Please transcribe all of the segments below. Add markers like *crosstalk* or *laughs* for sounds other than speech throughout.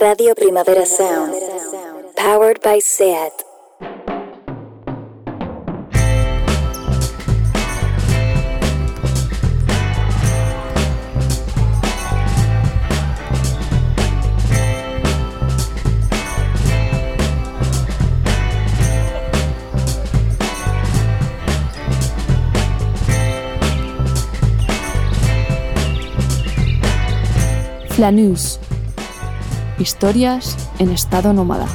Radio Primavera Sound. Powered by SEAT. Flanús. Historias en estado nómada.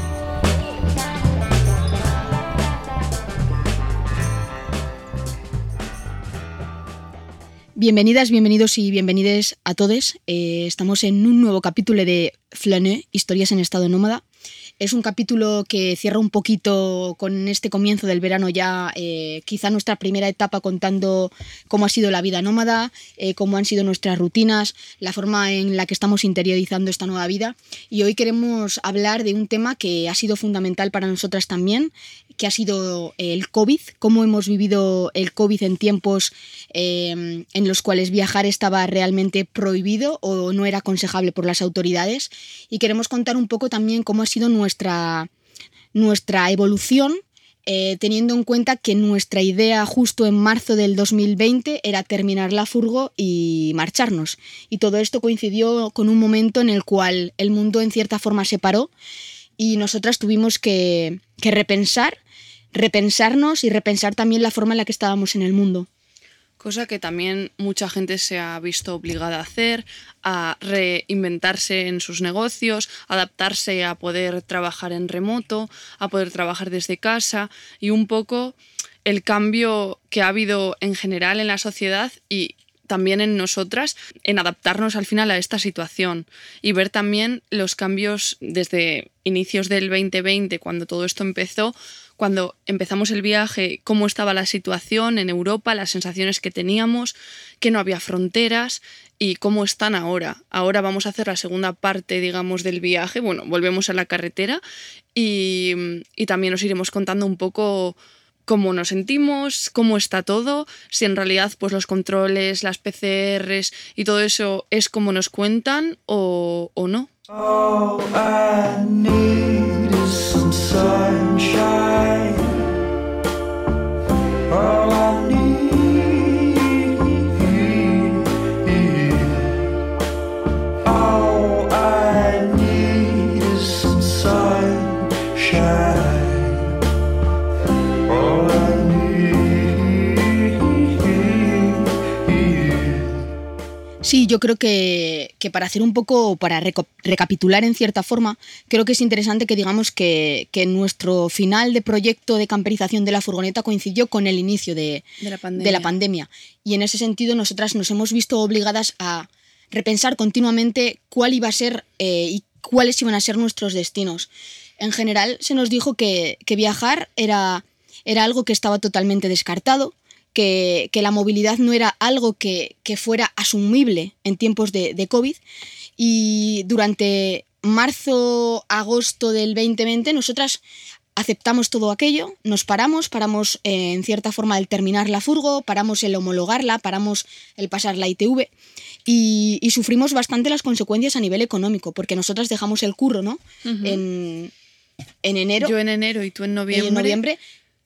Bienvenidas, bienvenidos y bienvenides a todos. Eh, estamos en un nuevo capítulo de Flaneux, Historias en estado nómada. Es un capítulo que cierra un poquito con este comienzo del verano ya, eh, quizá nuestra primera etapa contando cómo ha sido la vida nómada, eh, cómo han sido nuestras rutinas, la forma en la que estamos interiorizando esta nueva vida. Y hoy queremos hablar de un tema que ha sido fundamental para nosotras también, que ha sido el COVID, cómo hemos vivido el COVID en tiempos eh, en los cuales viajar estaba realmente prohibido o no era aconsejable por las autoridades. Y queremos contar un poco también cómo ha sido nuestra, nuestra evolución. eh, teniendo en cuenta que nuestra idea justo en marzo del 2020 era terminar la furgo y marcharnos. Y todo esto coincidió con un momento en el cual el mundo en cierta forma se paró y nosotras tuvimos que, que repensar, repensarnos y repensar también la forma en la que estábamos en el mundo. Cosa que también mucha gente se ha visto obligada a hacer, a reinventarse en sus negocios, adaptarse a poder trabajar en remoto, a poder trabajar desde casa y un poco el cambio que ha habido en general en la sociedad y también en nosotras en adaptarnos al final a esta situación y ver también los cambios desde inicios del 2020, cuando todo esto empezó, cuando empezamos el viaje, cómo estaba la situación en Europa, las sensaciones que teníamos, que no había fronteras y cómo están ahora. Ahora vamos a hacer la segunda parte, digamos, del viaje. Bueno, volvemos a la carretera y, también os iremos contando un poco cómo nos sentimos, cómo está todo, si en realidad pues los controles, las PCRs y todo eso es como nos cuentan o, no. Is some sunshine. All I Sí, yo creo que, que para hacer un poco, para recapitular en cierta forma, creo que es interesante que digamos que, que nuestro final de proyecto de camperización de la furgoneta coincidió con el inicio de, De la pandemia. de la pandemia. Y en ese sentido nosotras nos hemos visto obligadas a repensar continuamente cuál iba a ser eh, y cuáles iban a ser nuestros destinos. En general se nos dijo que, que viajar era, era algo que estaba totalmente descartado, que, que la movilidad no era algo que, que fuera asumible en tiempos de, de COVID. Y durante marzo, agosto del 2020, nosotras aceptamos todo aquello, nos paramos, paramos eh, en cierta forma el terminar la furgo, paramos el homologarla, paramos el pasar la ITV y, y sufrimos bastante las consecuencias a nivel económico, porque nosotras dejamos el curro, ¿no? en, en enero Yo en enero y tú en noviembre. en noviembre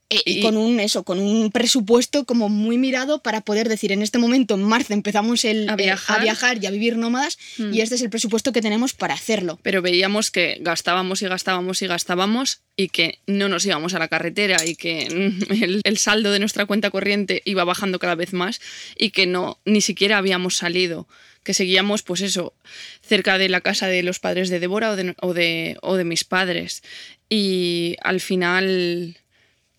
eh, y con un eso con un presupuesto como muy mirado para poder decir en este momento en marzo empezamos el, A eh, viajar. a viajar y a vivir nómadas Mm. y este es el presupuesto que tenemos para hacerlo Pero veíamos que gastábamos y gastábamos y gastábamos y que no nos íbamos a la carretera y que mm, *laughs* el, el saldo de nuestra cuenta corriente iba bajando cada vez más y que no ni siquiera habíamos salido que seguíamos pues eso cerca de la casa de los padres de Débora o de, o de, o de mis padres y al final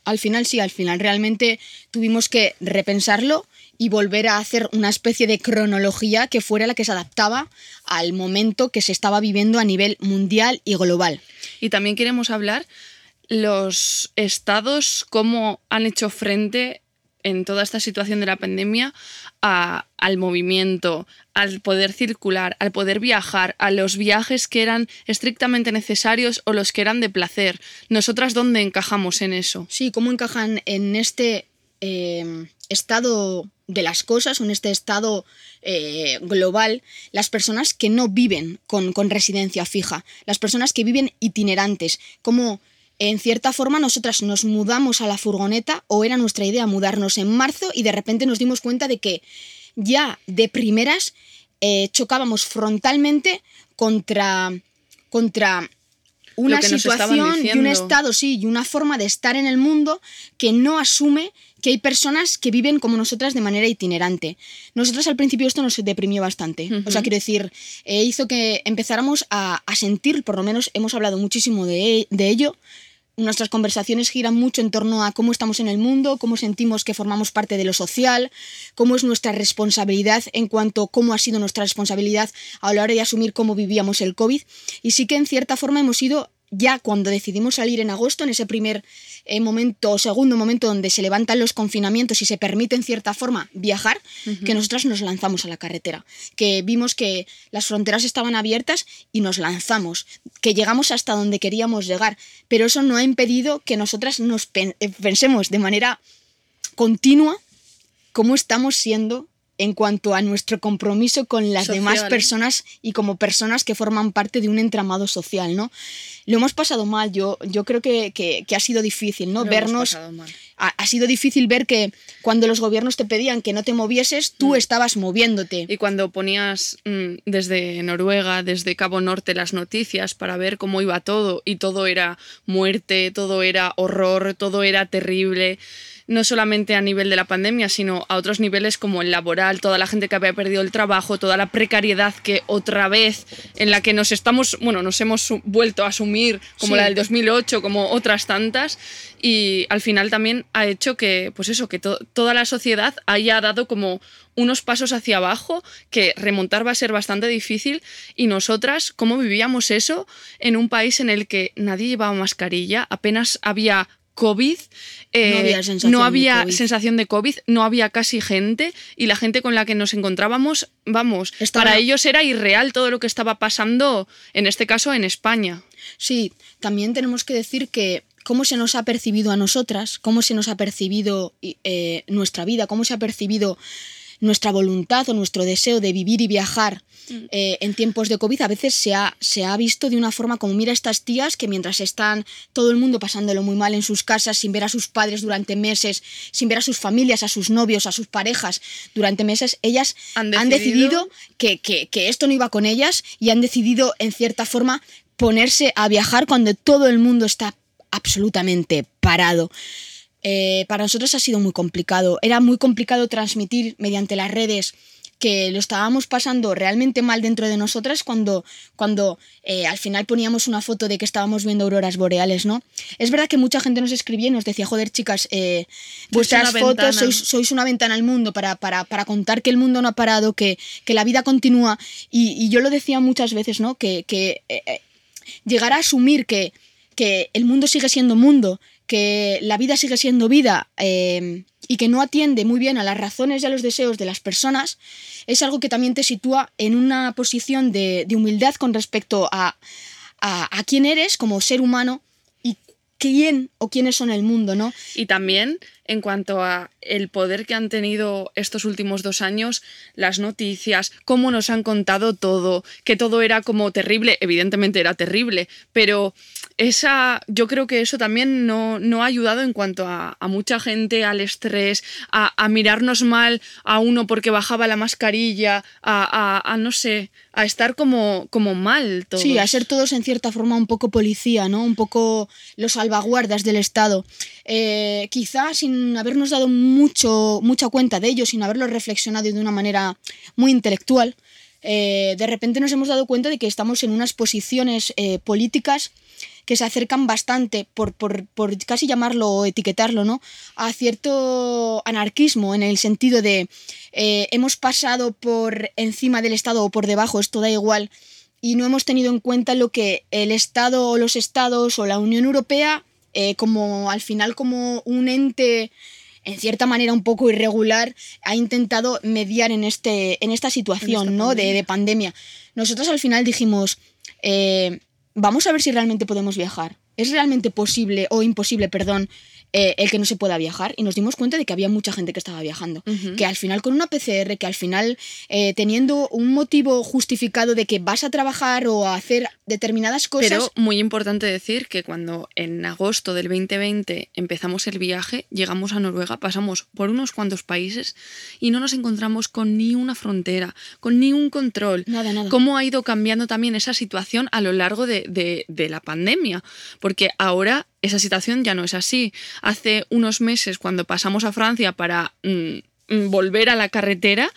al final sí al final realmente tuvimos que repensarlo y volver a hacer una especie de cronología que fuera la que se adaptaba al momento que se estaba viviendo a nivel mundial y global. Y también queremos hablar los estados, cómo han hecho frente en toda esta situación de la pandemia al movimiento, al poder circular, al poder viajar, a los viajes que eran estrictamente necesarios o los que eran de placer. Nosotras, ¿dónde encajamos en eso? Sí, cómo encajan en este eh, estado de las cosas en este estado eh, global las personas que no viven con, con residencia fija, las personas que viven itinerantes, como en cierta forma nosotras nos mudamos a la furgoneta o era nuestra idea mudarnos en marzo y de repente nos dimos cuenta de que ya de primeras eh, chocábamos frontalmente contra, contra una situación y un estado, sí, y una forma de estar en el mundo que no asume que hay personas que viven como nosotras de manera itinerante. Nosotras al principio esto nos deprimió bastante. O sea, quiero decir, eh, hizo que empezáramos a, a sentir, por lo menos hemos hablado muchísimo de, de ello, Nuestras conversaciones giran mucho en torno a cómo estamos en el mundo, cómo sentimos que formamos parte de lo social, cómo es nuestra responsabilidad en cuanto a cómo ha sido nuestra responsabilidad a la hora de asumir cómo vivíamos el COVID. Y sí que en cierta forma hemos ido ya cuando decidimos salir en agosto, en ese primer eh, momento o segundo momento donde se levantan los confinamientos y se permite en cierta forma viajar, que nosotras nos lanzamos a la carretera, que vimos que las fronteras estaban abiertas y nos lanzamos, que llegamos hasta donde queríamos llegar, pero eso no ha impedido que nosotras nos pen- eh, pensemos de manera continua cómo estamos siendo en cuanto a nuestro compromiso con las demás personas y como personas que forman parte de un entramado social, ¿no? Lo hemos pasado mal, yo, yo creo que, que- que ha sido difícil, ¿no? Lo Vernos... mal. Ha, ha sido difícil ver que cuando los gobiernos te pedían que no te movieses, tú estabas moviéndote. Y cuando ponías mm, desde Noruega, desde Cabo Norte las noticias para ver cómo iba todo y todo era muerte, todo era horror, todo era terrible, no solamente a nivel de la pandemia, sino a otros niveles como el laboral, toda la gente que había perdido el trabajo, toda la precariedad que otra vez en la que nos estamos, bueno, nos hemos vuelto a asumir como Sí. la del 2008, como otras tantas y al final también ha hecho que, pues eso, que to- toda la sociedad haya dado como unos pasos hacia abajo que remontar va a ser bastante difícil y nosotras, ¿cómo vivíamos eso en un país en el que nadie llevaba mascarilla, apenas había COVID, eh, No había sensación no de COVID. sensación de COVID, no había casi gente y la gente con la que nos encontrábamos, vamos, Estaba- para ellos era irreal todo lo que estaba pasando, en este caso en España. Sí, también tenemos que decir que cómo se nos ha percibido a nosotras, cómo se nos ha percibido eh, nuestra vida, cómo se ha percibido nuestra voluntad o nuestro deseo de vivir y viajar eh, en tiempos de COVID, a veces se ha, se ha visto de una forma como, mira estas tías que mientras están todo el mundo pasándolo muy mal en sus casas, sin ver a sus padres durante meses, sin ver a sus familias, a sus novios, a sus parejas durante meses, ellas Han decidido que, que- que esto no iba con ellas y han decidido, en cierta forma, ponerse a viajar cuando todo el mundo está absolutamente parado. Eh, para nosotros ha sido muy complicado. Era muy complicado transmitir mediante las redes que lo estábamos pasando realmente mal dentro de nosotras cuando, cuando eh, al final poníamos una foto de que estábamos viendo auroras boreales, ¿no? Es verdad que mucha gente nos escribía y nos decía, joder, chicas, eh, vuestras fotos ventana". sois, sois una ventana al mundo para, para, para contar que el mundo no ha parado, que, que la vida continúa. Y, y yo lo decía muchas veces, ¿no? Que, que llegar a asumir que, que el mundo sigue siendo mundo, que la vida sigue siendo vida eh, y que no atiende muy bien a las razones y a los deseos de las personas, es algo que también te sitúa en una posición de, humildad con respecto a, a, a quién eres como ser humano y quién o quiénes son el mundo, ¿no? Y también en cuanto a el poder que han tenido estos últimos dos años, las noticias, cómo nos han contado todo, que todo era como terrible, evidentemente era terrible, pero esa, yo creo que eso también no, no ha ayudado en cuanto a, mucha gente, al estrés, a, a mirarnos mal a uno porque bajaba la mascarilla, a, no sé, a estar como, como mal todos. Sí, a ser todos en cierta forma un poco policía, ¿no? Un poco los salvaguardas del Estado. Eh, quizá sin habernos dado mucha cuenta de ello, sin haberlo reflexionado de una manera muy intelectual, eh, de repente nos hemos dado cuenta de que estamos en unas posiciones eh, políticas que se acercan bastante, por, por, por casi llamarlo o etiquetarlo, ¿no? a cierto anarquismo, en el sentido de eh, hemos pasado por encima del Estado o por debajo, esto da igual, y no hemos tenido en cuenta lo que el Estado o los Estados o la Unión Europea, como al final como un ente en cierta manera un poco irregular, ha intentado mediar en, este, en esta situación En esta ¿no? De, pandemia. de pandemia. Nosotros al final dijimos, eh, vamos a ver si realmente podemos viajar. ¿Es realmente posible o imposible, perdón, eh, el que no se pueda viajar? Y nos dimos cuenta de que había mucha gente que estaba viajando. Ujú. Que al final con una PCR, que al final eh, teniendo un motivo justificado de que vas a trabajar o a hacer determinadas cosas... Pero muy importante decir que cuando en agosto del 2020 empezamos el viaje, llegamos a Noruega, pasamos por unos cuantos países y no nos encontramos con ni una frontera, con ni un control. Nada, nada. Cómo ha ido cambiando también esa situación a lo largo de, de- de la pandemia. Porque ahora esa situación ya no es así. Hace unos meses, cuando pasamos a Francia para mm, mm, volver a la carretera,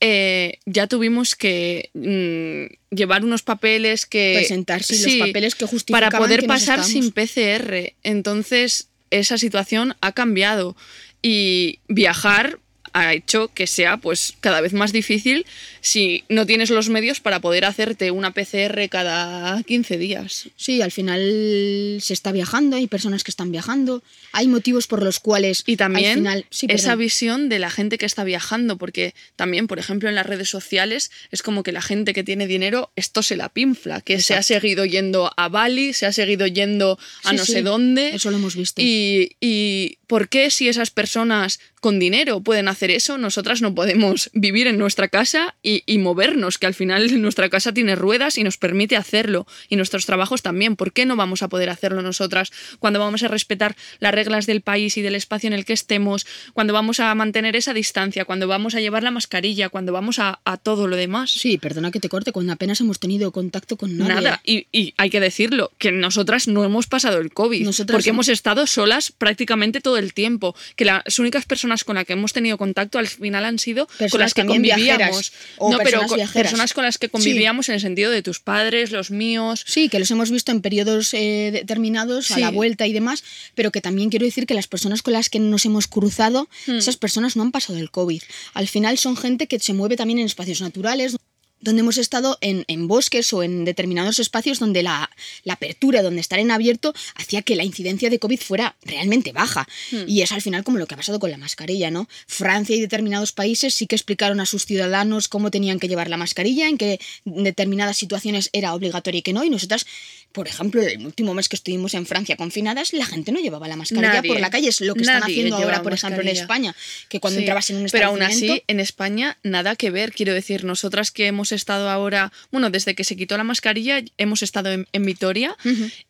eh, ya tuvimos que mm, llevar unos papeles que... presentar sí, los papeles que justificaban para poder que nos pasar sin PCR. Entonces, esa situación ha cambiado y viajar ha hecho que sea pues cada vez más difícil si no tienes los medios para poder hacerte una PCR cada 15 días. Sí, al final se está viajando, hay personas que están viajando, hay motivos por los cuales Y también al final, sí, esa visión de la gente que está viajando, porque también, por ejemplo, en las redes sociales es como que la gente que tiene dinero, esto se la pinfla, que se ha seguido yendo a Bali, se ha seguido yendo a Sí, no sí, sé dónde. Eso lo hemos visto. Y, y ¿por qué si esas personas con dinero pueden hacer eso, nosotras no podemos *laughs* vivir en nuestra casa y, y movernos? Que al final *laughs* nuestra casa tiene ruedas y nos permite hacerlo. Y nuestros trabajos también. ¿Por qué no vamos a poder hacerlo nosotras cuando vamos a respetar las reglas del país y del espacio en el que estemos? Cuando vamos a mantener esa distancia, cuando vamos a llevar la mascarilla, cuando vamos a, a todo lo demás. Sí, perdona que te corte, cuando apenas hemos tenido contacto con nadie. Nada, y, y hay que decirlo, que nosotras no hemos pasado el COVID, Nosotras porque hemos estado solas prácticamente todo el tiempo, que las únicas personas con las que hemos tenido contacto al final han sido con Personas las que convivíamos. viajeras, o no, pero personas con- viajeras. personas con las que Sí. convivíamos en el sentido de tus padres, los míos. Sí, que los hemos visto en periodos eh, determinados, a la vuelta y demás, pero que también quiero decir que las personas con las que nos hemos cruzado, Hmm. esas personas no han pasado el COVID. Al final son gente que se mueve también en espacios naturales, donde hemos estado en, en bosques o en determinados espacios donde la, la apertura, donde estar en abierto, hacía que la incidencia de COVID fuera realmente baja. Hmm. Y es al final como lo que ha pasado con la mascarilla, ¿no? Francia y determinados países sí que explicaron a sus ciudadanos cómo tenían que llevar la mascarilla, en qué determinadas situaciones era obligatorio y que no. Y nosotras, por ejemplo, el último mes que estuvimos en Francia confinadas, la gente no llevaba la mascarilla Nadie. por la calle. Es lo que están haciendo ahora, por ejemplo, en. España, que cuando Sí, entrabas en un Pero aún así, en España, nada que ver. Quiero decir, nosotras que hemos estado ahora, bueno, desde que se quitó la mascarilla, hemos estado en, en Vitoria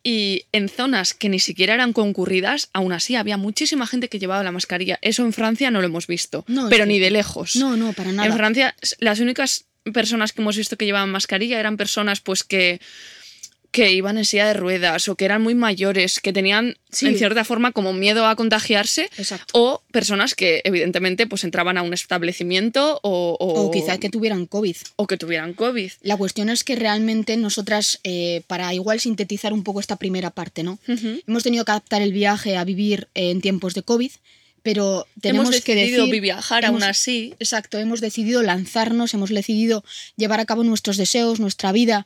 y en zonas que ni siquiera eran concurridas, aún así había muchísima gente que llevaba la mascarilla. Eso en Francia no lo hemos visto, No, pero ni de lejos. No, no, para nada. En Francia, las únicas personas que hemos visto que llevaban mascarilla eran personas pues que que iban en silla de ruedas o que eran muy mayores, que tenían Sí. en cierta forma como miedo a contagiarse Exacto. o personas que evidentemente pues entraban a un establecimiento o, o, O quizá que tuvieran COVID. o que tuvieran COVID. La cuestión es que realmente nosotras, eh, para igual sintetizar un poco esta primera parte, ¿no? Hemos tenido que adaptar el viaje a vivir en tiempos de COVID, pero tenemos hemos que decidido decir... viajar hemos- aún así. Exacto, hemos decidido lanzarnos, hemos decidido llevar a cabo nuestros deseos, nuestra vida,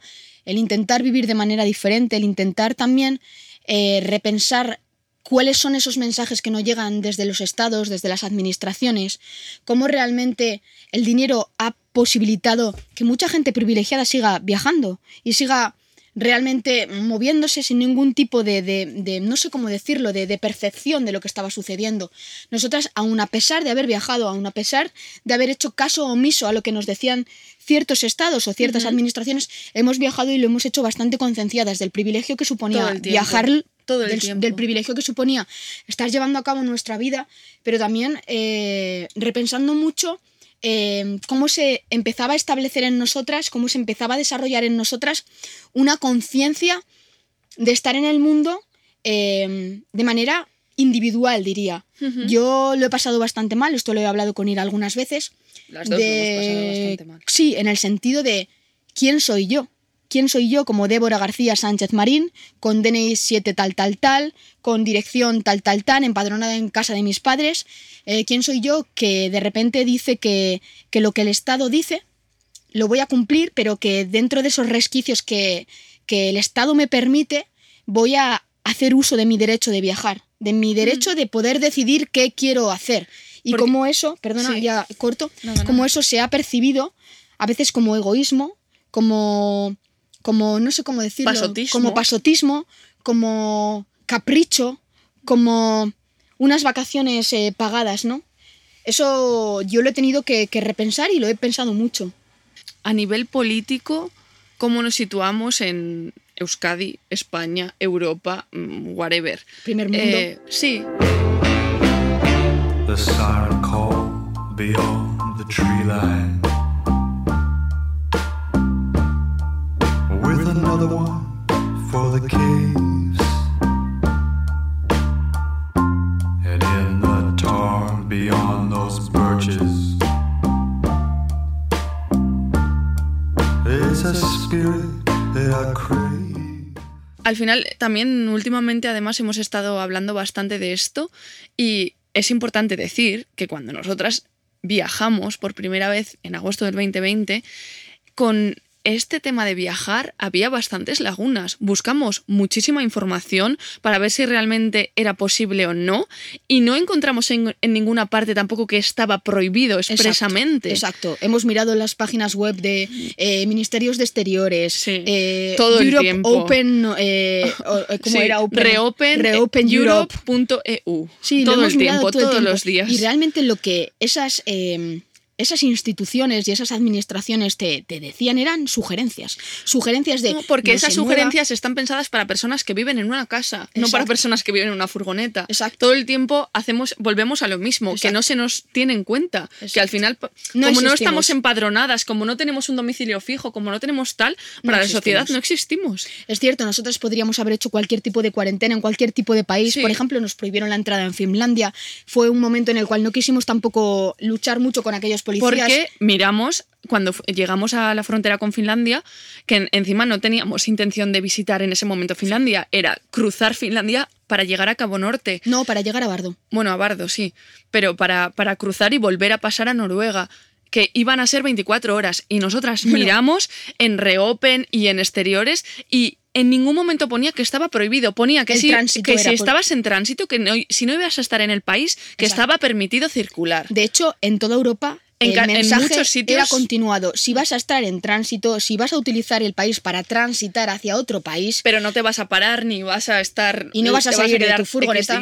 el intentar vivir de manera diferente, el intentar también eh, repensar cuáles son esos mensajes que nos llegan desde los estados, desde las administraciones, cómo realmente el dinero ha posibilitado que mucha gente privilegiada siga viajando y siga realmente moviéndose sin ningún tipo de, de- de- no sé cómo decirlo, de, de percepción de lo que estaba sucediendo. Nosotras, aun a pesar de haber viajado, aun a pesar de haber hecho caso omiso a lo que nos decían ciertos estados o ciertas administraciones, hemos viajado y lo hemos hecho bastante concienciadas del privilegio que suponía viajar, todo el del privilegio que suponía estar llevando a cabo nuestra vida, pero también eh, repensando mucho eh, cómo se empezaba a establecer en nosotras, cómo se empezaba a desarrollar en nosotras una conciencia de estar en el mundo eh, de manera individual, diría. Yo lo he pasado bastante mal, esto lo he hablado con Ira algunas veces. Las dos lo hemos pasado bastante mal. Sí, en el sentido de quién soy yo. ¿Quién soy yo como Débora García Sánchez Marín, con DNI 7 tal tal tal, con dirección tal tal tal, empadronada en casa de mis padres? Eh, ¿Quién soy yo que de repente dice que, que lo que el Estado dice lo voy a cumplir, pero que dentro de esos resquicios que, que el Estado me permite, voy a hacer uso de mi derecho de viajar, de mi derecho de poder decidir qué quiero hacer? Y Porque- cómo eso, perdona, Sí. ya corto, cómo eso se ha percibido a veces como egoísmo, como, como no sé cómo decirlo, Pasotismo. como pasotismo, como capricho, como unas vacaciones eh, pagadas, ¿no? Eso yo lo he tenido que, que repensar y lo he pensado mucho. A nivel político, ¿cómo nos situamos en Euskadi, España, Europa, mm, whatever? Primer mundo. Eh, sí, The Al final, también últimamente además hemos estado hablando bastante de esto y es importante decir que cuando nosotras viajamos por primera vez en agosto del 2020, con este tema de viajar había bastantes lagunas. Buscamos muchísima información para ver si realmente era posible o no y no encontramos en, en ninguna parte tampoco que estaba prohibido expresamente. Exacto. Hemos mirado las páginas web de eh, ministerios de exteriores, Sí, eh, todo el Europe tiempo. Open, eh, eh, ¿cómo Sí, era? Open, Reopen, Reopen Europe. Europe.eu. Sí, lo todo hemos el tiempo, todo el todos los días. Y realmente lo que esas, esas instituciones y esas administraciones te, te decían eran sugerencias. Sugerencias de. No, porque no esas mueva. sugerencias están pensadas para personas que viven en una casa, no para personas que viven en una furgoneta. Exacto. Todo el tiempo hacemos, volvemos a lo mismo, que no se nos tiene en cuenta. Que al final, No como no estamos empadronadas, como no tenemos un domicilio fijo, como no tenemos tal, para la existimos. sociedad no existimos. Es cierto, nosotros podríamos haber hecho cualquier tipo de cuarentena en cualquier tipo de país. Sí. Por ejemplo, nos prohibieron la entrada en Finlandia. Fue un momento en el cual no quisimos tampoco luchar mucho con aquellos policías. Porque miramos cuando llegamos a la frontera con Finlandia, que en- encima no teníamos intención de visitar en ese momento Finlandia, era cruzar Finlandia para llegar a Cabo Norte. No, para llegar a Bardo. Bueno, a Bardo, sí, pero para, para cruzar y volver a pasar a Noruega, que iban a ser 24 horas. Y nosotras miramos en Reopen y en exteriores y en ningún momento ponía que estaba prohibido. Ponía que, El si, que si por- estabas en tránsito, que no- si no ibas a estar en el país, que Exacto. estaba permitido circular. De hecho, en toda Europa. En el muchos sitios- era continuado. Si vas a estar en tránsito, si vas a utilizar el país para transitar hacia otro país, Pero no te vas a parar ni vas a estar. y no vas a salir de tu furgoneta,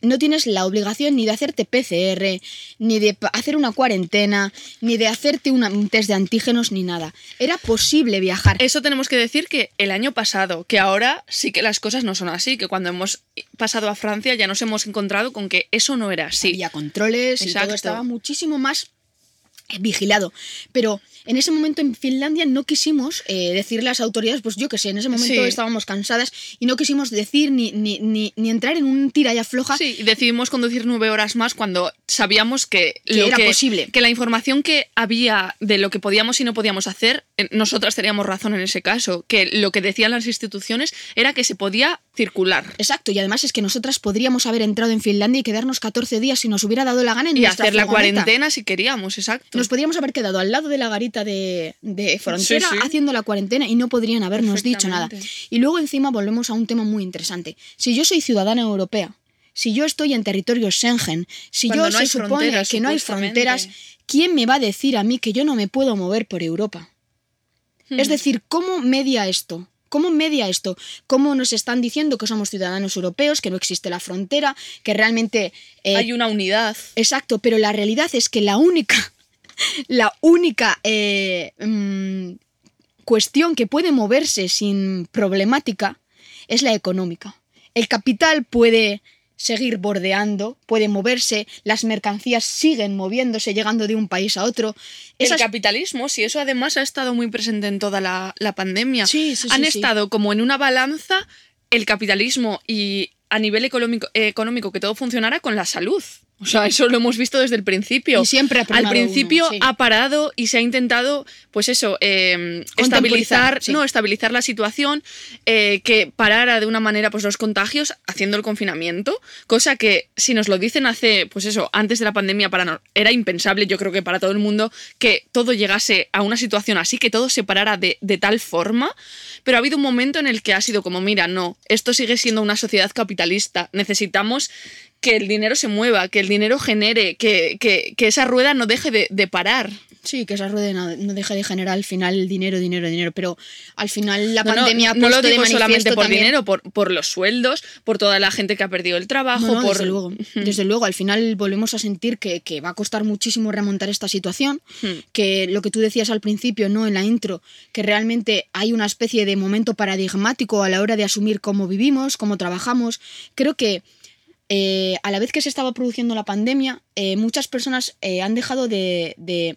no tienes la obligación ni de hacerte PCR, ni de hacer una cuarentena, ni de hacerte una- un test de antígenos, ni nada. Era posible viajar. Eso tenemos que decir que el año pasado, que ahora sí que las cosas no son así, que cuando hemos pasado a Francia ya nos hemos encontrado con que eso no era así. Había controles y todo estaba muchísimo más eh, vigilado. Pero en ese momento en Finlandia no quisimos eh, decirle a las autoridades, pues yo que sé, en ese momento Sí. estábamos cansadas y no quisimos decir ni, ni, ni, ni entrar en un tira y afloja. Sí, y decidimos conducir nueve horas más cuando sabíamos que, Que lo era posible. que la información que había de lo que podíamos y no podíamos hacer, eh, nosotras teníamos razón en ese caso, que lo que decían las instituciones era que se podía circular Exacto, y además es que nosotras podríamos haber entrado en Finlandia y quedarnos 14 días si nos hubiera dado la gana en y nuestra hacer la furgoneta. cuarentena si queríamos, exacto. Nos podríamos haber quedado al lado de la garita de, de frontera Sí, sí. haciendo la cuarentena y no podrían habernos dicho nada. Y luego encima volvemos a un tema muy interesante. Si yo soy ciudadana europea, si yo estoy en territorio Schengen, si Cuando yo no se supone que no hay fronteras, ¿quién me va a decir a mí que yo no me puedo mover por Europa? Es decir, ¿cómo media esto? ¿Cómo media esto? ¿Cómo nos están diciendo que somos ciudadanos europeos, que no existe la frontera, que realmente... eh, Hay una unidad. Exacto, pero la realidad es que la única, la única eh, mm, cuestión que puede moverse sin problemática es la económica. El capital puede seguir bordeando, puede moverse, las mercancías siguen moviéndose, llegando de un país a otro. Esas- El capitalismo, sí, eso además ha estado muy presente en toda la, la pandemia. Sí, sí, sí, Han sí. estado como en una balanza el capitalismo y a nivel económico, eh, económico que todo funcionara con la salud. O sea, eso lo hemos visto desde el principio. Y siempre ha Al principio uno, sí. ha parado y se ha intentado, pues eso, eh, estabilizar, sí. no, estabilizar la situación, eh, que parara de una manera pues los contagios haciendo el confinamiento, cosa que si nos lo dicen hace, pues eso, antes de la pandemia para no- era impensable, yo creo que para todo el mundo, que todo llegase a una situación así, que todo se parara de, de tal forma, pero ha habido un momento en el que ha sido como, mira, no, esto sigue siendo una sociedad capitalista, necesitamos que el dinero se mueva, que el dinero genere, que, que- que esa rueda no deje de, de parar. Sí, que esa rueda no, no deja de generar al final dinero, dinero, dinero, pero al final la No, no, pandemia ha no, lo digo solamente por también- dinero, por, por los sueldos, por toda la gente que ha perdido el trabajo, No, no, por desde luego. Desde luego, al final volvemos a sentir que, que va a costar muchísimo remontar esta situación, Hmm. que lo que tú decías al principio, ¿no? En la intro, que realmente hay una especie de momento paradigmático a la hora de asumir cómo vivimos, cómo trabajamos. Creo que eh, a la vez que se estaba produciendo la pandemia, eh, muchas personas eh, han dejado de, de-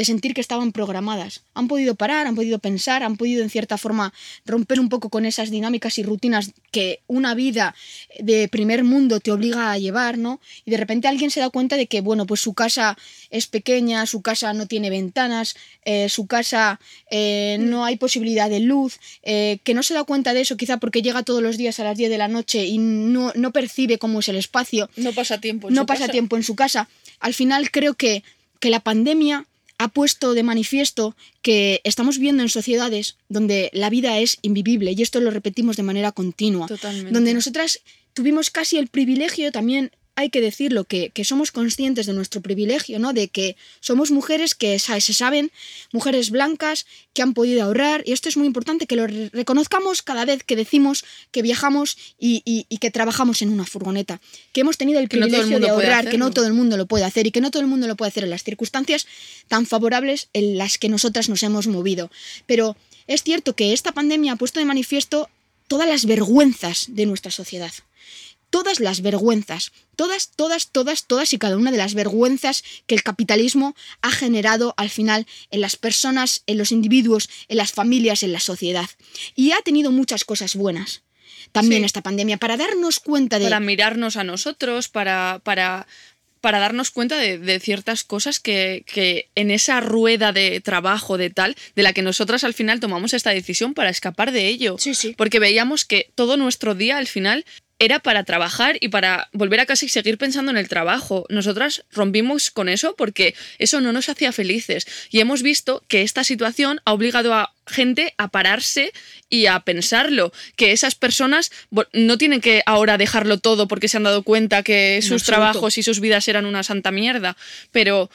de sentir que estaban programadas. Han podido parar, han podido pensar, han podido en cierta forma romper un poco con esas dinámicas y rutinas que una vida de primer mundo te obliga a llevar, ¿no? Y de repente alguien se da cuenta de que, bueno, pues su casa es pequeña, su casa no tiene ventanas, eh, su casa eh, no hay posibilidad de luz, eh, que no se da cuenta de eso quizá porque llega todos los días a las 10 de la noche y no, no percibe cómo es el espacio no pasa tiempo. en no su pasa casa. tiempo en su casa. Al final creo que, que la pandemia ha puesto de manifiesto que estamos viviendo en sociedades donde la vida es invivible y esto lo repetimos de manera continua. Totalmente. Donde nosotras tuvimos casi el privilegio también hay que decirlo, que, que somos conscientes de nuestro privilegio, ¿no? De que somos mujeres que se saben, mujeres blancas, que han podido ahorrar, y esto es muy importante que lo re- reconozcamos cada vez que decimos que viajamos y, y- y que trabajamos en una furgoneta, que hemos tenido el Que no todo el privilegio de ahorrar, que no todo el mundo lo puede hacer y que no todo el mundo lo puede hacer en las circunstancias tan favorables en las que nosotras nos hemos movido. Pero es cierto que esta pandemia ha puesto de manifiesto todas las vergüenzas de nuestra sociedad todas las vergüenzas, todas, todas, todas, todas y cada una de las vergüenzas que el capitalismo ha generado al final en las personas, en los individuos, en las familias, en la sociedad. Y ha tenido muchas cosas buenas. También Sí. esta pandemia, para darnos cuenta de... Para mirarnos a nosotros, para, para, para darnos cuenta de, de ciertas cosas que, que en esa rueda de trabajo, de tal, de la que nosotras al final tomamos esta decisión para escapar de ello. Sí, sí. Porque veíamos que todo nuestro día al final era para trabajar y para volver a casa y seguir pensando en el trabajo. Nosotras rompimos con eso porque eso no nos hacía felices. Y hemos visto que esta situación ha obligado a gente a pararse y a pensarlo. Que esas personas no tienen que ahora dejarlo todo porque se han dado cuenta que sus trabajos y sus vidas eran una santa mierda. Pero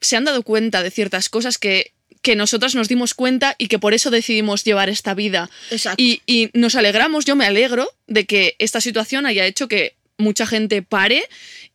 se han dado cuenta de ciertas cosas que que nosotras nos dimos cuenta y que por eso decidimos llevar esta vida. Exacto. Y, y nos alegramos, yo me alegro de que esta situación haya hecho que mucha gente pare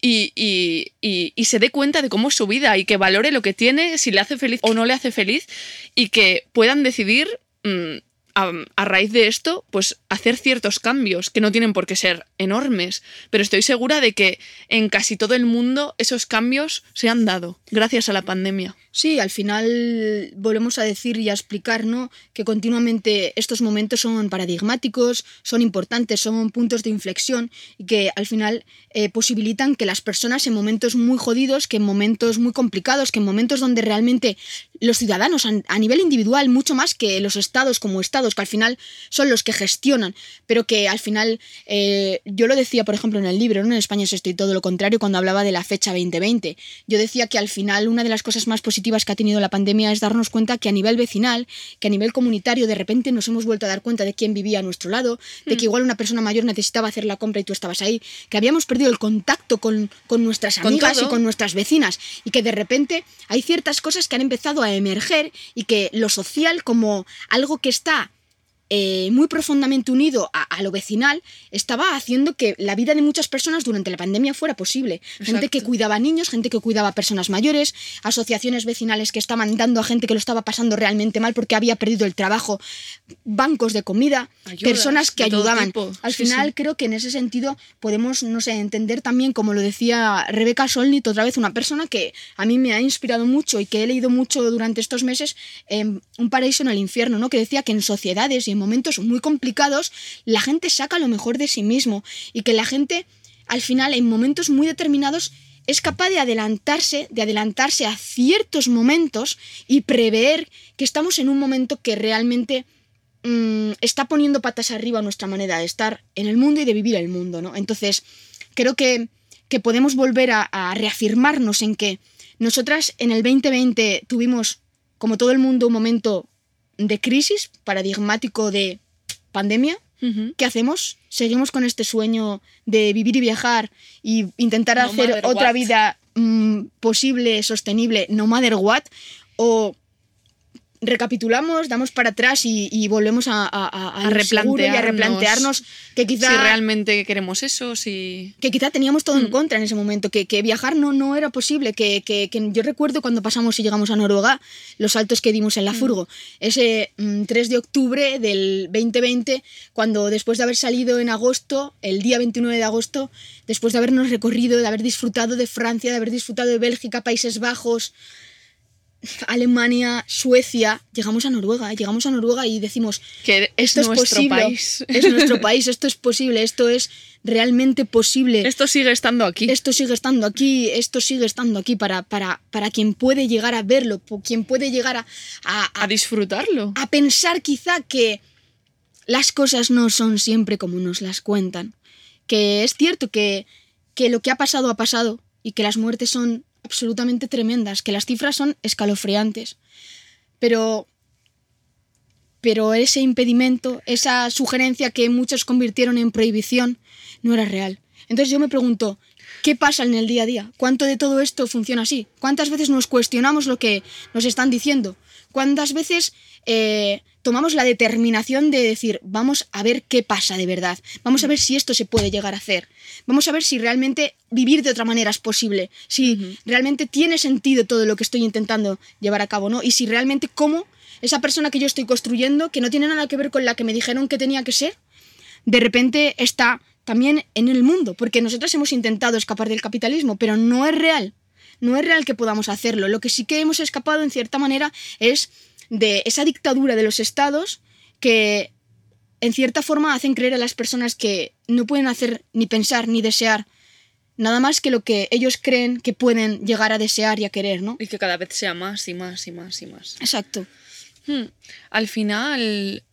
y, y- y- y se dé cuenta de cómo es su vida y que valore lo que tiene, si le hace feliz o no le hace feliz y que puedan decidir mm, a, raíz de esto, pues hacer ciertos cambios que no tienen por qué ser enormes, pero estoy segura de que en casi todo el mundo esos cambios se han dado gracias a la pandemia. Sí, al final volvemos a decir y a explicar ¿no? que continuamente estos momentos son paradigmáticos, son importantes, son puntos de inflexión y que al final eh, posibilitan que las personas en momentos muy jodidos, que en momentos muy complicados, que en momentos donde realmente los ciudadanos a, a nivel individual, mucho más que los estados como estados, que al final son los que gestionan, pero que al final, eh, yo lo decía por ejemplo en el libro, ¿no? en España es esto y todo lo contrario, cuando hablaba de la fecha 2020, yo decía que al final una de las cosas más positivas que ha tenido la pandemia es darnos cuenta que a nivel vecinal, que a nivel comunitario, de repente nos hemos vuelto a dar cuenta de quién vivía a nuestro lado, de que igual una persona mayor necesitaba hacer la compra y tú estabas ahí, que habíamos perdido el contacto con, con nuestras Con amigas y con nuestras vecinas y que de repente hay ciertas cosas que han empezado a emerger y que lo social como algo que está eh, muy profundamente unido a, a lo vecinal estaba haciendo que la vida de muchas personas durante la pandemia fuera posible. Gente que cuidaba a niños, gente que cuidaba a personas mayores, asociaciones vecinales que estaban dando a gente que lo estaba pasando realmente mal porque había perdido el trabajo, bancos de comida, Ayudas personas que ayudaban. tipo. Al Sí, final sí. creo que en ese sentido podemos, no sé, entender también, como lo decía Rebeca Solnit, otra vez una persona que a mí me ha inspirado mucho y que he leído mucho durante estos meses, em, Un paraíso en el infierno, ¿no? Que decía que en sociedades y en momentos muy complicados la gente saca lo mejor de sí mismo y que la gente, al final, en momentos muy determinados, es capaz de adelantarse, de adelantarse a ciertos momentos y prever que estamos en un momento que realmente mm, está poniendo patas arriba nuestra manera de estar en el mundo y de vivir el mundo, ¿no? Entonces, creo que, que podemos volver a, a reafirmarnos en que nosotras en el 2020 tuvimos, como todo el mundo, un momento de crisis paradigmático de pandemia. ¿Qué hacemos? ¿Seguimos con este sueño de vivir y viajar y intentar No hacer otra what. vida mm, posible, sostenible, no matter what? o recapitulamos, damos para atrás y, y volvemos a, a, a, A seguro y a replantearnos replantearnos que quizá, Si realmente queremos eso, si... que quizá teníamos todo en Mm. contra en ese momento, que, que viajar no, no era posible, que, que- que yo recuerdo cuando pasamos y llegamos a Noruega, los saltos que dimos Mm. en la furgo, ese mm, 3 de octubre del 2020, cuando después de haber salido en agosto, el día 29 de agosto, después de habernos recorrido, de haber disfrutado de Francia, de haber disfrutado de Bélgica, Países Bajos, Alemania, Suecia, llegamos a Noruega, llegamos a Noruega y decimos, Que es esto es, nuestro posible, país. es nuestro *laughs* país, esto es posible, esto es realmente posible. Esto sigue estando aquí. Esto sigue estando aquí, esto sigue estando aquí para, para, para quien puede llegar a verlo, quien puede llegar a, a- A disfrutarlo. a pensar quizá que las cosas no son siempre como nos las cuentan. Que es cierto que, que lo que ha pasado ha pasado y que las muertes son absolutamente tremendas, que las cifras son escalofriantes. Pero, pero ese impedimento, esa sugerencia que muchos convirtieron en prohibición, no era real. Entonces yo me pregunto, ¿qué pasa en el día a día? ¿Cuánto de todo esto funciona así? ¿Cuántas veces nos cuestionamos lo que nos están diciendo? ¿Cuántas veces eh, tomamos la determinación de decir, vamos a ver qué pasa de verdad? Vamos a ver si esto se puede llegar a hacer. Vamos a ver si realmente vivir de otra manera es posible. Si realmente tiene sentido todo lo que estoy intentando llevar a cabo, ¿no? Y si realmente cómo esa persona que yo estoy construyendo, que no tiene nada que ver con la que me dijeron que tenía que ser, de repente está también en el mundo, porque nosotros hemos intentado escapar del capitalismo, pero no es real. No es real que podamos hacerlo. Lo que sí que hemos escapado, en cierta manera, es de esa dictadura de los estados que, en cierta forma, hacen creer a las personas que no pueden hacer ni pensar ni desear nada más que lo que ellos creen que pueden llegar a desear y a querer, ¿no? Y que cada vez sea más y más y más y más. Exacto. Hmm. Al final,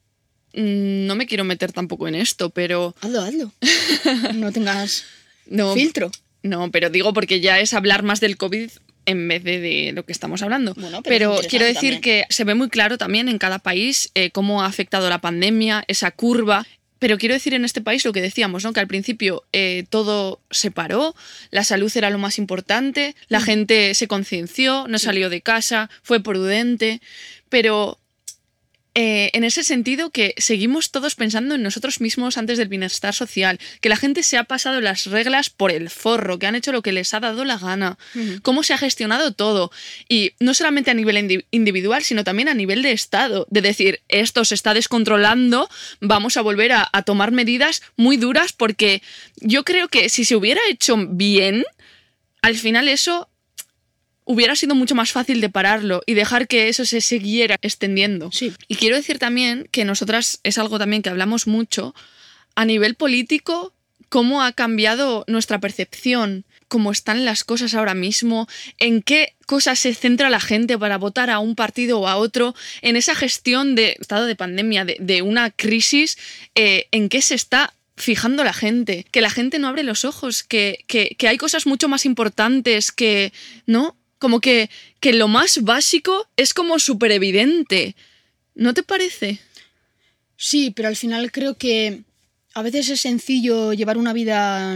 mm, no me quiero meter tampoco en esto, pero... Hazlo, hazlo. *laughs* No tengas No, filtro. No, pero digo porque ya es hablar más del COVID en vez de, de lo que estamos hablando. Bueno, pero quiero decir también. que se ve muy claro también en cada país eh, cómo ha afectado la pandemia, esa curva. Pero quiero decir en este país lo que decíamos, ¿no? Que al principio eh, todo se paró, la salud era lo más importante, Mm. la gente se concienció, no salió de casa, fue prudente, pero eh, en ese sentido que seguimos todos pensando en nosotros mismos antes del bienestar social, que la gente se ha pasado las reglas por el forro, que han hecho lo que les ha dado la gana, cómo se ha gestionado todo. Y no solamente a nivel indi- individual, sino también a nivel de Estado, de decir, esto se está descontrolando, vamos a volver a, a tomar medidas muy duras, porque yo creo que si se hubiera hecho bien, al final eso hubiera sido mucho más fácil de pararlo y dejar que eso se siguiera extendiendo. Sí. Y quiero decir también que nosotras es algo también que hablamos mucho a nivel político, cómo ha cambiado nuestra percepción, cómo están las cosas ahora mismo, en qué cosas se centra la gente para votar a un partido o a otro, en esa gestión de estado de pandemia, de, de una crisis, eh, en qué se está fijando la gente, que la gente no abre los ojos, que, que, que hay cosas mucho más importantes que, ¿no? Como que, que lo más básico es como súper evidente. ¿No te parece? Sí, pero al final creo que a veces es sencillo llevar una vida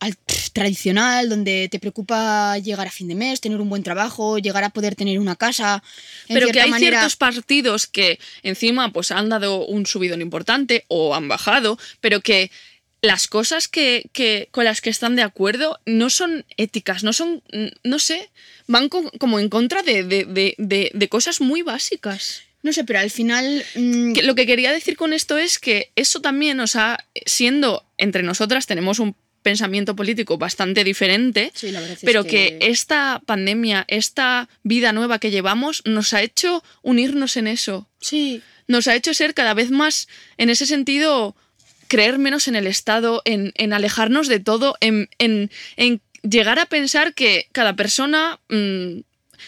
al- tradicional, donde te preocupa llegar a fin de mes, tener un buen trabajo, llegar a poder tener una casa. Pero que hay manera- ciertos partidos que encima pues han dado un subidón importante o han bajado, pero que las cosas que, que- con las que están de acuerdo no son éticas, no son, no sé, van co- como en contra de, de- de- de- cosas muy básicas. No sé, pero al final. mm, Que lo que quería decir con esto es que eso también, o sea, siendo entre nosotras tenemos un pensamiento político bastante diferente, sí, la verdad es pero que... esta pandemia, esta vida nueva que llevamos, nos ha hecho unirnos en eso. Sí, Nos ha hecho ser cada vez más, en ese sentido, creer menos en el Estado, en, en alejarnos de todo, en, en- en llegar a pensar que cada persona... mm,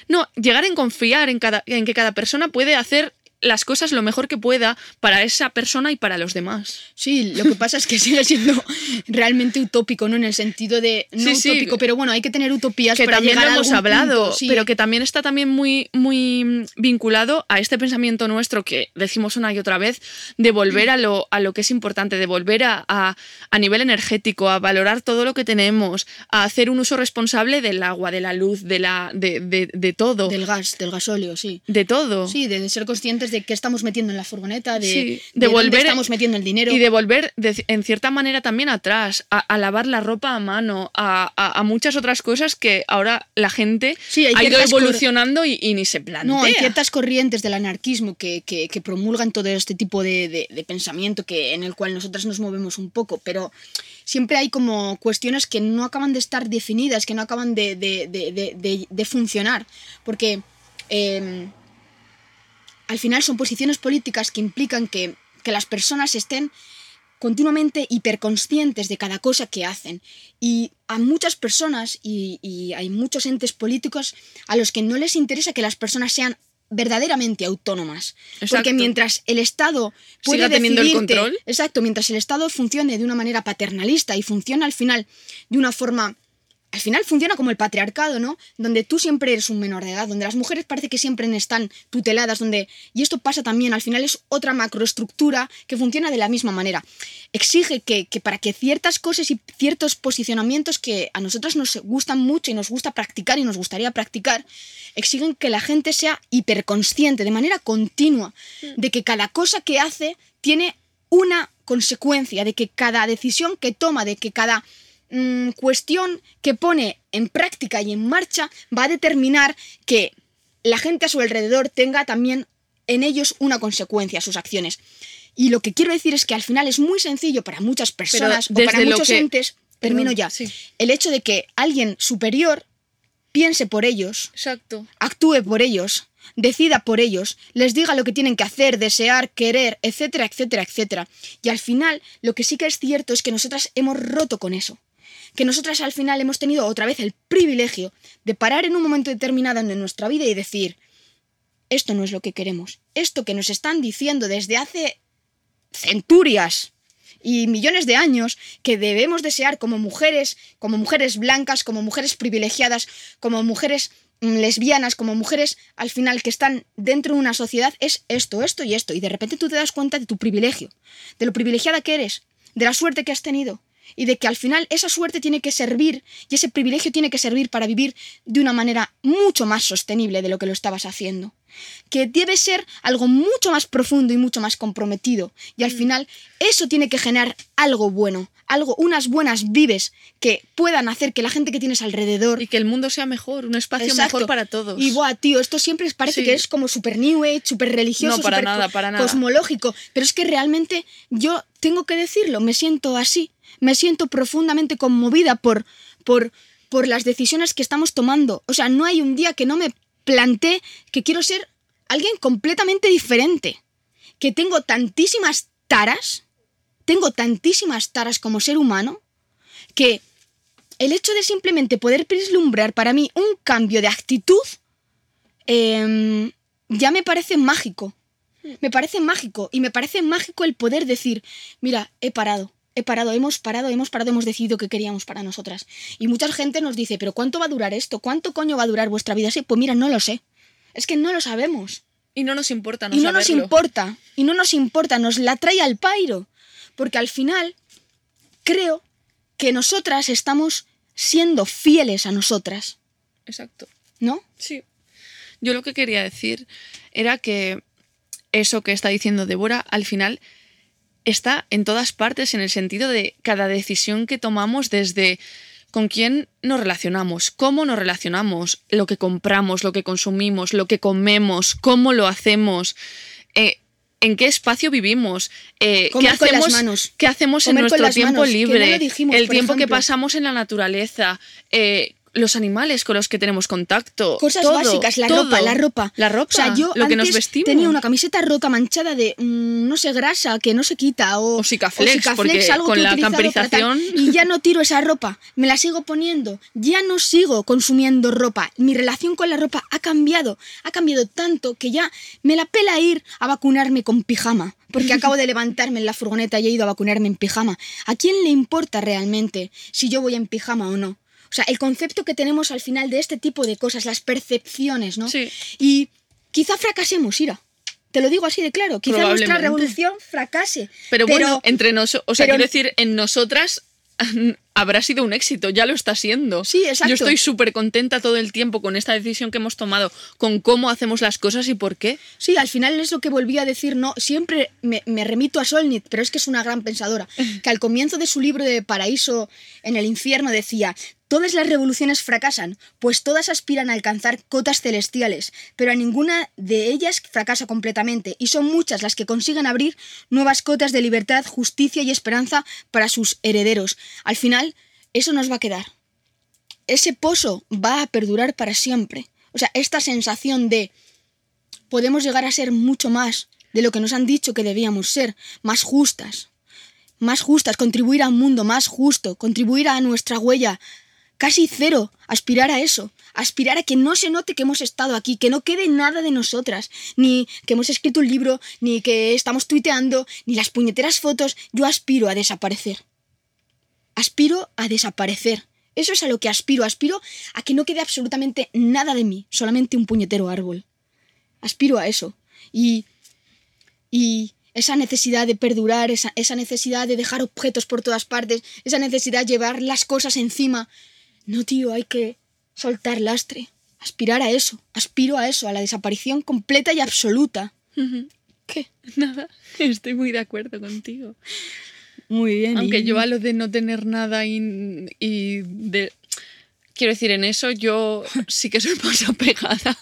no, llegar en confiar en, cada, en que cada persona puede hacer las cosas lo mejor que pueda para esa persona y para los demás. Sí, lo que pasa es que *laughs* sigue siendo realmente utópico, ¿no? En el sentido de. No Sí, sí. utópico, pero bueno, hay que tener utopías que para también llegar lo a hemos hablado, punto, sí. pero que también está también muy, muy vinculado a este pensamiento nuestro que decimos una y otra vez, de volver a lo, a lo que es importante, de volver a, a, a nivel energético, a valorar todo lo que tenemos, a hacer un uso responsable del agua, de la luz, de, la, de, de, de todo. Del gas, del gasóleo, sí. de todo. Sí, de ser conscientes de qué estamos metiendo en la furgoneta, de, Sí, de de dónde volver- estamos metiendo el dinero. Y de volver, de- en cierta manera, también atrás, a, a lavar la ropa a mano, a, a- a muchas otras cosas que ahora la gente Sí, ha ido evolucionando y, y ni se plantea. No, hay ciertas corrientes del anarquismo que, que- que promulgan todo este tipo de, de- pensamiento que, en el cual nosotras nos movemos un poco, pero siempre hay como cuestiones que no acaban de estar definidas, que no acaban de, de- de- de- de- de funcionar, porque eh, al final son posiciones políticas que implican que, que las personas estén continuamente hiperconscientes de cada cosa que hacen. Y a muchas personas, y, y hay muchos entes políticos a los que no les interesa que las personas sean verdaderamente autónomas. Porque mientras el Estado puede teniendo el control. Exacto, mientras el Estado funcione de una manera paternalista y funciona al final de una forma al final funciona como el patriarcado, ¿no? Donde tú siempre eres un menor de edad, donde las mujeres parece que siempre están tuteladas, donde y esto pasa también, al final es otra macroestructura que funciona de la misma manera. Exige que, que para que ciertas cosas y ciertos posicionamientos que a nosotros nos gustan mucho y nos gusta practicar y nos gustaría practicar, exigen que la gente sea hiperconsciente de manera continua de que cada cosa que hace tiene una consecuencia, de que cada decisión que toma, de que cada mm, cuestión que pone en práctica y en marcha va a determinar que la gente a su alrededor tenga también en ellos una consecuencia, sus acciones. Y lo que quiero decir es que al final es muy sencillo para muchas personas o para muchos que- entes, termino Perdón, ya, sí. el hecho de que alguien superior piense por ellos, Exacto. actúe por ellos, decida por ellos, les diga lo que tienen que hacer, desear, querer, etcétera, etcétera, etcétera. Y al final, lo que sí que es cierto es que nosotras hemos roto con eso. Que nosotras al final hemos tenido otra vez el privilegio de parar en un momento determinado de nuestra vida y decir, esto no es lo que queremos. Esto que nos están diciendo desde hace centurias y millones de años que debemos desear como mujeres, como mujeres blancas, como mujeres privilegiadas, como mujeres mm, lesbianas, como mujeres al final que están dentro de una sociedad, es esto, esto y esto. Y de repente tú te das cuenta de tu privilegio, de lo privilegiada que eres, de la suerte que has tenido. Y de que al final esa suerte tiene que servir y ese privilegio tiene que servir para vivir de una manera mucho más sostenible de lo que lo estabas haciendo que debe ser algo mucho más profundo y mucho más comprometido. Y Mm. al final eso tiene que generar algo bueno, algo, unas buenas vives que puedan hacer que la gente que tienes alrededor... Y que el mundo sea mejor, un espacio Exacto. mejor para todos. Y buah, tío, esto siempre parece Sí. que es como super new age, super religioso, No, para súper nada, para nada. cosmológico. Pero es que realmente yo tengo que decirlo, me siento así. Me siento profundamente conmovida por, por, por las decisiones que estamos tomando. O sea, no hay un día que no me planteé que quiero ser alguien completamente diferente. Que tengo tantísimas taras, tengo tantísimas taras como ser humano, que el hecho de simplemente poder vislumbrar para mí un cambio de actitud em, ya me parece mágico. Me parece mágico y me parece mágico el poder decir, mira, he parado, he parado, hemos parado, hemos parado, hemos decidido que queríamos para nosotras. Y mucha gente nos dice, pero ¿cuánto va a durar esto? ¿Cuánto coño va a durar vuestra vida? Sí, pues mira, no lo sé. Es que no lo sabemos. Y no nos importa no y no nos importa, y no nos importa, nos la trae al pairo. Porque al final creo que nosotras estamos siendo fieles a nosotras, Exacto. ¿no? Sí. Yo lo que quería decir era que eso que está diciendo Débora, al final está en todas partes en el sentido de cada decisión que tomamos desde con quién nos relacionamos, cómo nos relacionamos, lo que compramos, lo que consumimos, lo que comemos, cómo lo hacemos, eh, en qué espacio vivimos, eh, qué hacemos, manos. qué hacemos en nuestro tiempo manos, que no libre, dijimos, el tiempo que pasamos en la naturaleza, eh, los animales con los que tenemos contacto. Cosas todo, básicas, la todo. ropa, la ropa. La ropa, O sea, yo lo que nos vestimos. tenía una camiseta rota manchada de, mm, no sé, grasa, que no se quita. O, O porque algo con la camperización- Y ya no tiro esa ropa, me la sigo poniendo. Ya no sigo consumiendo ropa. Mi relación con la ropa ha cambiado. Ha cambiado tanto que ya me la pela ir a vacunarme con pijama. Porque acabo de *laughs* levantarme en la furgoneta y he ido a vacunarme en pijama. ¿A quién le importa realmente si yo voy en pijama o no? O sea, el concepto que tenemos al final de este tipo de cosas, las percepciones, ¿no? Sí. Y quizá fracasemos, Ira. Te lo digo así de claro. Quizá nuestra revolución fracase. Pero, bueno, entre nosotros, o sea, pero- quiero decir, en nosotras *laughs* habrá sido un éxito, ya lo está siendo. Sí, exacto. Yo estoy súper contenta todo el tiempo con esta decisión que hemos tomado, con cómo hacemos las cosas y por qué. Sí, al final es lo que volví a decir, no, siempre me, me remito a Solnit, pero es que es una gran pensadora, *laughs* que al comienzo de su libro de Paraíso en el infierno decía, todas las revoluciones fracasan, pues todas aspiran a alcanzar cotas celestiales, pero a ninguna de ellas fracasa completamente, y son muchas las que consiguen abrir nuevas cotas de libertad, justicia y esperanza para sus herederos. Al final, eso nos va a quedar. Ese pozo va a perdurar para siempre. O sea, esta sensación de podemos llegar a ser mucho más de lo que nos han dicho que debíamos ser, más justas, más justas, contribuir a un mundo más justo, contribuir a nuestra huella casi cero, aspirar a eso, aspirar a que no se note que hemos estado aquí, que no quede nada de nosotras, ni que hemos escrito un libro, ni que estamos tuiteando, ni las puñeteras fotos, yo aspiro a desaparecer. Aspiro a desaparecer. Eso es a lo que aspiro, aspiro a que no quede absolutamente nada de mí, solamente un puñetero árbol aspiro a eso. Y, y esa necesidad de perdurar, esa, esa necesidad de dejar objetos por todas partes, esa necesidad de llevar las cosas encima. No, tío, hay que soltar lastre. Aspirar a eso. Aspiro a eso, a la desaparición completa y absoluta. ¿Qué? *laughs* Nada, estoy muy de acuerdo contigo. Muy bien. Aunque y- yo a lo de no tener nada y, y de... Quiero decir, en eso yo *laughs* sí que soy más apegada.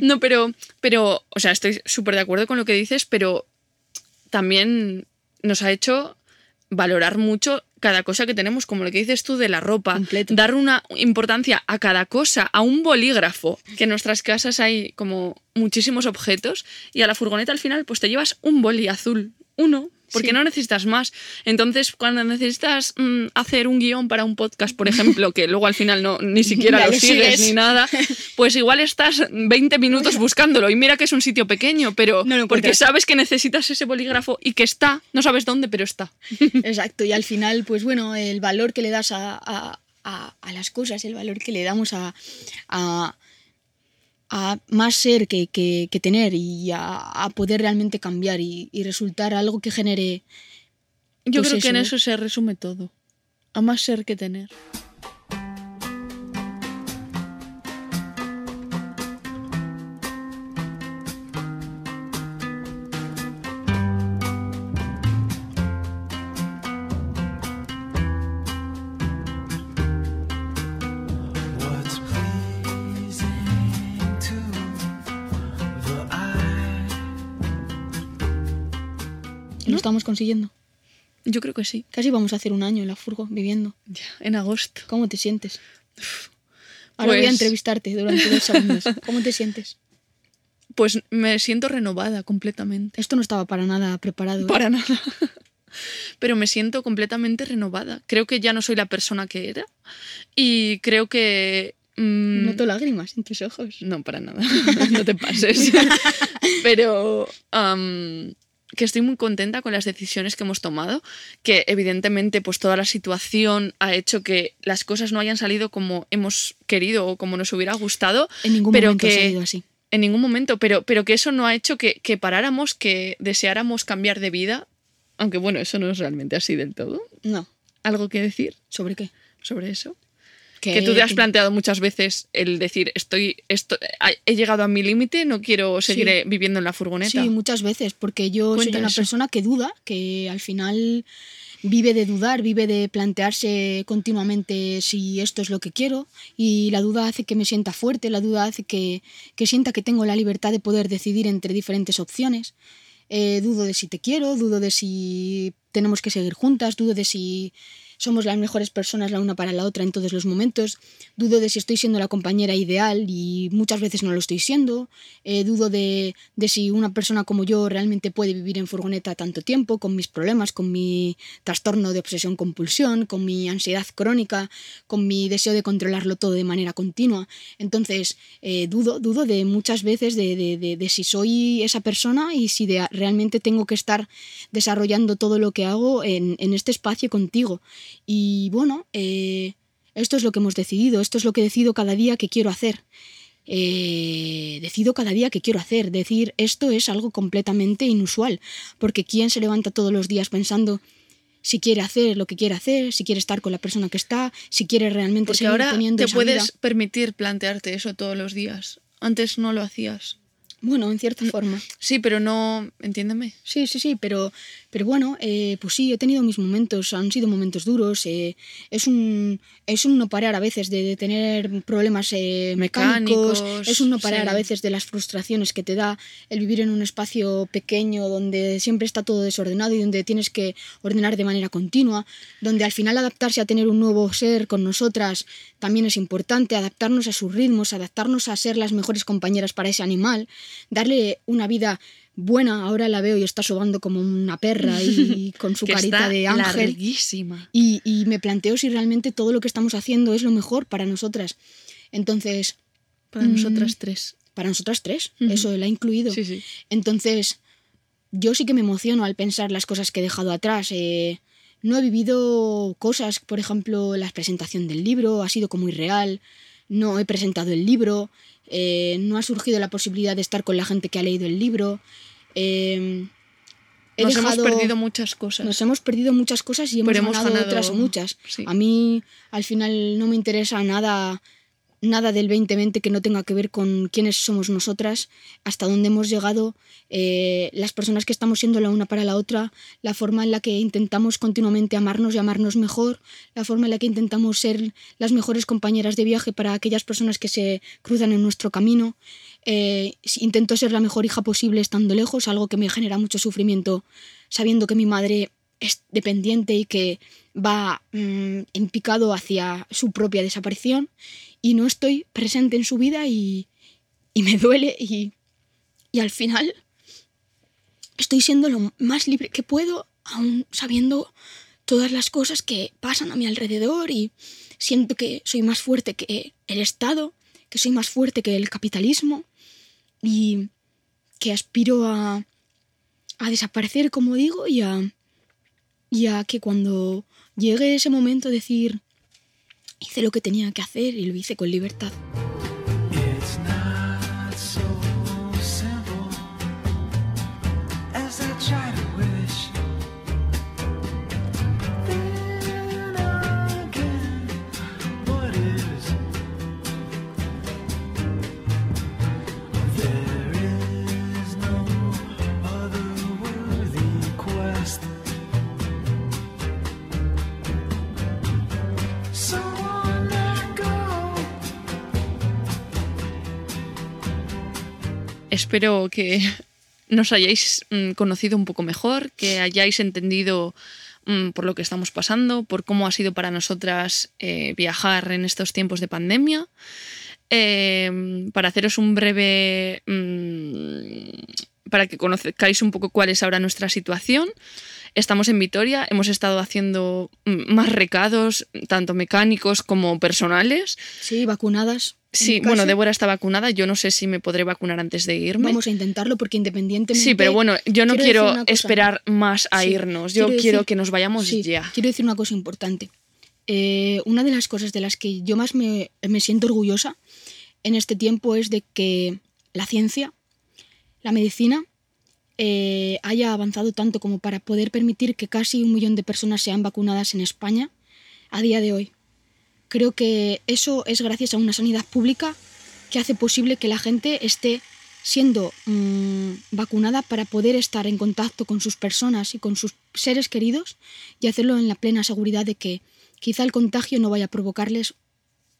No, pero, pero, o sea, estoy súper de acuerdo con lo que dices, pero también nos ha hecho valorar mucho cada cosa que tenemos, como lo que dices tú de la ropa, Completo. dar una importancia a cada cosa, a un bolígrafo, que en nuestras casas hay como muchísimos objetos, y a la furgoneta al final pues te llevas un boli azul, uno, porque Sí. no necesitas más. Entonces, cuando necesitas mm, hacer un guion para un podcast, por ejemplo, que luego al final no ni siquiera lo sigues, sigues. ni nada, pues igual estás 20 minutos buscándolo. Y mira que es un sitio pequeño, pero No lo porque sabes que necesitas ese bolígrafo y que está, no sabes dónde, pero está. Exacto, y al final, pues bueno, el valor que le das a, a- a- a las cosas, el valor que le damos a, a- más ser que, que- que tener y a, a poder realmente cambiar y, y resultar algo que genere... Yo Pues creo que en eso se resume todo. A más ser que tener. Estamos consiguiendo. Yo creo que sí. Casi vamos a hacer un año en la furgo viviendo. Ya, en agosto. ¿Cómo te sientes? Ahora voy a Pues- entrevistarte durante dos segundos. *laughs* ¿Cómo te sientes? Pues me siento renovada completamente. Esto no estaba para nada preparado. ¿eh? Para nada. *laughs* Pero me siento completamente renovada. Creo que ya no soy la persona que era. Y creo que. mm, Noto lágrimas en tus ojos. No, para nada. *laughs* no te pases. Pero am, que estoy muy contenta con las decisiones que hemos tomado, que evidentemente pues toda la situación ha hecho que las cosas no hayan salido como hemos querido o como nos hubiera gustado. En ningún pero momento que, ha sido así. En ningún momento, pero, pero que eso no ha hecho que, que paráramos, que deseáramos cambiar de vida, aunque bueno, eso no es realmente así del todo. No. ¿Algo que decir ¿Sobre qué? sobre eso? Que tú te has planteado muchas veces el decir, estoy, esto, he llegado a mi límite, no quiero seguir Sí. eh, viviendo en la furgoneta. Sí, muchas veces, porque yo Cuenta soy una eso. persona que duda, que al final vive de dudar, vive de plantearse continuamente si esto es lo que quiero y la duda hace que me sienta fuerte, la duda hace que, que sienta que tengo la libertad de poder decidir entre diferentes opciones. Eh, dudo de si te quiero, dudo de si tenemos que seguir juntas, dudo de si somos las mejores personas la una para la otra en todos los momentos. Dudo de si estoy siendo la compañera ideal y muchas veces no lo estoy siendo. Eh, dudo de, de si una persona como yo realmente puede vivir en furgoneta tanto tiempo, con mis problemas, con mi trastorno de obsesión-compulsión, con mi ansiedad crónica, con mi deseo de controlarlo todo de manera continua. Entonces, eh, dudo, dudo de muchas veces de, de, de, de si soy esa persona y si realmente tengo que estar desarrollando todo lo que hago en, en este espacio contigo. Y bueno, eh, esto es lo que hemos decidido, esto es lo que decido cada día que quiero hacer. Eh, decido cada día que quiero hacer. Decir esto es algo completamente inusual, porque ¿quién se levanta todos los días pensando si quiere hacer lo que quiere hacer, si quiere estar con la persona que está, si quiere realmente Porque seguir ahora teniendo te esa puedes vida? permitir plantearte eso todos los días. Antes no lo hacías. Bueno, en cierta forma. Sí, pero no, entiéndeme. Sí, sí, sí, pero, pero bueno, eh, pues sí, he tenido mis momentos, han sido momentos duros. eh, es, un, es un no parar a veces de, de tener problemas eh, mecánicos, Mecánicos, es un no parar sí. a veces de las frustraciones que te da el vivir en un espacio pequeño donde siempre está todo desordenado y donde tienes que ordenar de manera continua, donde al final adaptarse a tener un nuevo ser con nosotras también es importante, adaptarnos a sus ritmos, adaptarnos a ser las mejores compañeras para ese animal, darle una vida buena, ahora la veo y está sobando como una perra y *laughs* con su que carita está de ángel. larguísima. Y, y me planteo si realmente todo lo que estamos haciendo es lo mejor para nosotras. Entonces, Para Mm. nosotras tres. para nosotras tres, eso la he incluido. Sí, sí. Entonces, yo sí que me emociono al pensar las cosas que he dejado atrás. eh, no he vivido cosas, por ejemplo, la presentación del libro ha sido como irreal. No he presentado el libro. Eh, no ha surgido la posibilidad de estar con la gente que ha leído el libro. eh, he Nos dejado- hemos perdido muchas cosas. nos hemos perdido muchas cosas y hemos, Pero hemos ganado, ganado- otras muchas. sí. A mí al final no me interesa nada nada del 2020 que no tenga que ver con quiénes somos nosotras, hasta dónde hemos llegado, eh, las personas que estamos siendo la una para la otra, la forma en la que intentamos continuamente amarnos y amarnos mejor, la forma en la que intentamos ser las mejores compañeras de viaje para aquellas personas que se cruzan en nuestro camino. Eh, intento ser la mejor hija posible estando lejos, algo que me genera mucho sufrimiento sabiendo que mi madre es dependiente y que va mm, en picado hacia su propia desaparición y no estoy presente en su vida y, y me duele y, y al final estoy siendo lo más libre que puedo, aún sabiendo todas las cosas que pasan a mi alrededor y siento que soy más fuerte que el Estado, que soy más fuerte que el capitalismo y que aspiro a, a desaparecer, como digo, y a, y a que cuando llegue ese momento decir, hice lo que tenía que hacer y lo hice con libertad. Espero que nos hayáis mm, conocido un poco mejor, que hayáis entendido mm, por lo que estamos pasando, por cómo ha sido para nosotras eh, viajar en estos tiempos de pandemia. Eh, para haceros un breve... mm, para que conozcáis un poco cuál es ahora nuestra situación. Estamos en Vitoria, hemos estado haciendo mm, más recados, tanto mecánicos como personales. Sí, vacunadas. Sí, bueno. Débora está vacunada, yo no sé si me podré vacunar antes de irme. Vamos a intentarlo porque independientemente... Sí, pero bueno, yo no quiero quiero esperar más a Sí, irnos. Yo quiero quiero decir- que nos vayamos Sí, ya. Quiero decir una cosa importante. Eh, una de las cosas de las que yo más me, me siento orgullosa en este tiempo es de que la ciencia, la medicina, eh, haya avanzado tanto como para poder permitir que casi un millón de personas sean vacunadas en España a día de hoy. Creo que eso es gracias a una sanidad pública que hace posible que la gente esté siendo mm, vacunada para poder estar en contacto con sus personas y con sus seres queridos y hacerlo en la plena seguridad de que quizá el contagio no vaya a provocarles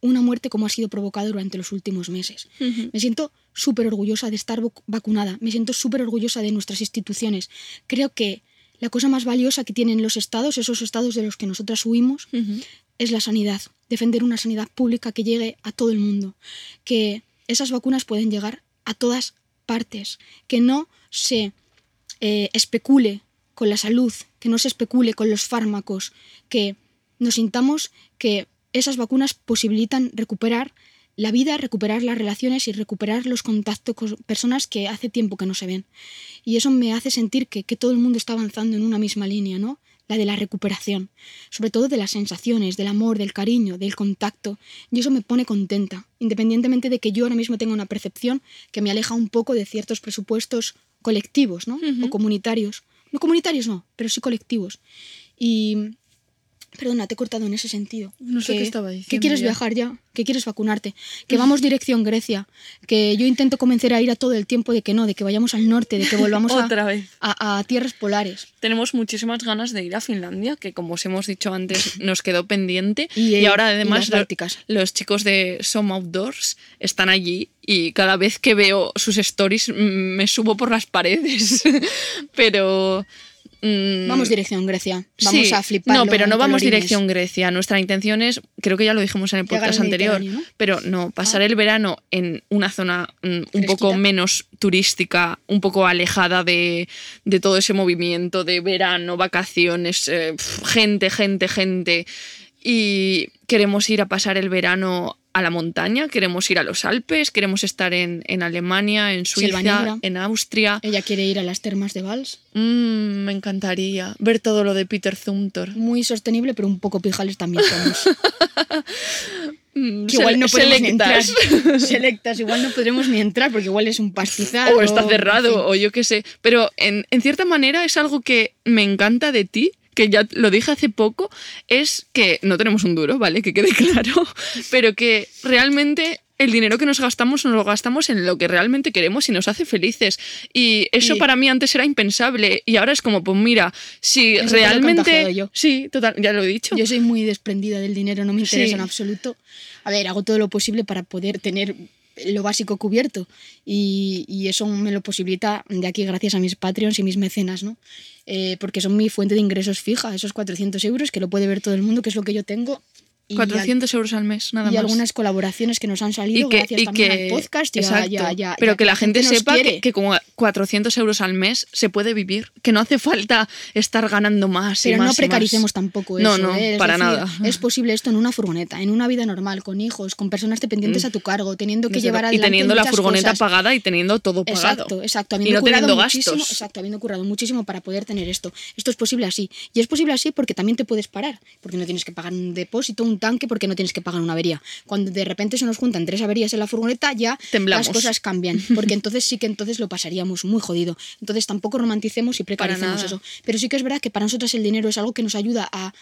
una muerte como ha sido provocada durante los últimos meses. Me siento súper orgullosa de estar vac- vacunada, me siento súper orgullosa de nuestras instituciones. Creo que la cosa más valiosa que tienen los estados, esos estados de los que nosotras huimos, es la sanidad. Defender una sanidad pública que llegue a todo el mundo. Que esas vacunas pueden llegar a todas partes. Que no se eh, especule con la salud, que no se especule con los fármacos, que nos sintamos que esas vacunas posibilitan recuperar la vida, recuperar las relaciones y recuperar los contactos con personas que hace tiempo que no se ven. Y eso me hace sentir que, que todo el mundo está avanzando en una misma línea, ¿no? La de la recuperación, sobre todo de las sensaciones, del amor, del cariño, del contacto. Y eso me pone contenta, independientemente de que yo ahora mismo tenga una percepción que me aleja un poco de ciertos presupuestos colectivos, ¿no? O comunitarios. No comunitarios no, pero sí colectivos. Y Perdona, te he cortado en ese sentido. No sé Que- qué estaba diciendo Que quieres ya. viajar ya, que quieres vacunarte, que vamos dirección Grecia, que yo intento convencer a ir a todo el tiempo de que no, de que vayamos al norte, de que volvamos *laughs* a, Otra vez. a- a tierras polares. Tenemos muchísimas ganas de ir a Finlandia, que como os hemos dicho antes, *laughs* nos quedó pendiente. Y, Y, ahora y además lo- Bálticas. los chicos de Some Outdoors están allí y cada vez que veo sus stories mm, me subo por las paredes. *laughs* Pero... mm, Vamos dirección Grecia, vamos sí, a flipar. No, pero no vamos dirección Grecia. Nuestra intención es, creo que ya lo dijimos en el podcast anterior, pero no, pasar Ah. el verano en una zona mm, un poco menos turística, un poco alejada de, de todo ese movimiento de verano, vacaciones, eh, gente, gente, gente. Y queremos ir a pasar el verano a la montaña, queremos ir a los Alpes, queremos estar en, en Alemania, en Suiza, en Austria. Ella quiere ir a las termas de Vals, Mm, me encantaría ver todo lo de Peter Zumthor. muy sostenible, pero un poco pijales también somos. *laughs* Mm, Que igual no podemos ni entrar. selectas. *laughs* Selectas, igual no podremos ni entrar porque igual es un pastizal. o está en cerrado, fin. o yo qué sé. Pero en, en cierta manera es algo que me encanta de ti, que ya lo dije hace poco, es que no tenemos un duro, ¿vale? Que quede *laughs* claro, pero que realmente el dinero que nos gastamos nos lo gastamos en lo que realmente queremos y nos hace felices. Y eso para mí antes era impensable y ahora es como, pues mira, si Eso realmente... yo. Sí, total, ya lo he dicho. Yo soy muy desprendida del dinero, no me interesa Sí. en absoluto. A ver, hago todo lo posible para poder tener lo básico cubierto y, eso me lo posibilita de aquí gracias a mis Patreons y mis mecenas, ¿no? Eh, porque son mi fuente de ingresos fija, esos 400 euros que lo puede ver todo el mundo, que es lo que yo tengo. Y, 400 euros al mes, nada y más. algunas colaboraciones que nos han salido y que, gracias y también que- al podcast. y exacto, y a- y a- y pero que la gente sepa que, que con 400 euros al mes se puede vivir, que no hace falta estar ganando más y Pero más no y precaricemos más. tampoco No, eso. no, ¿eh? Es para decir, nada. Es posible esto en una furgoneta, en una vida normal, con hijos, con personas dependientes a tu cargo, teniendo que Desde llevar adelante y teniendo la furgoneta cosas. pagada y teniendo todo pagado. Exacto, exacto. Y Habiendo no currado teniendo gastos. exacto, habiendo currado muchísimo para poder tener esto. Esto es posible así. Y es posible así porque también te puedes parar, porque no tienes que pagar un depósito, un tanque, porque no tienes que pagar una avería. Cuando de repente se nos juntan tres averías en la furgoneta, ya Temblamos. las cosas cambian, *laughs* porque entonces sí que entonces lo pasaríamos muy jodido. Entonces tampoco romanticemos y precaricemos eso. Pero sí que es verdad que para nosotros el dinero es algo que nos ayuda a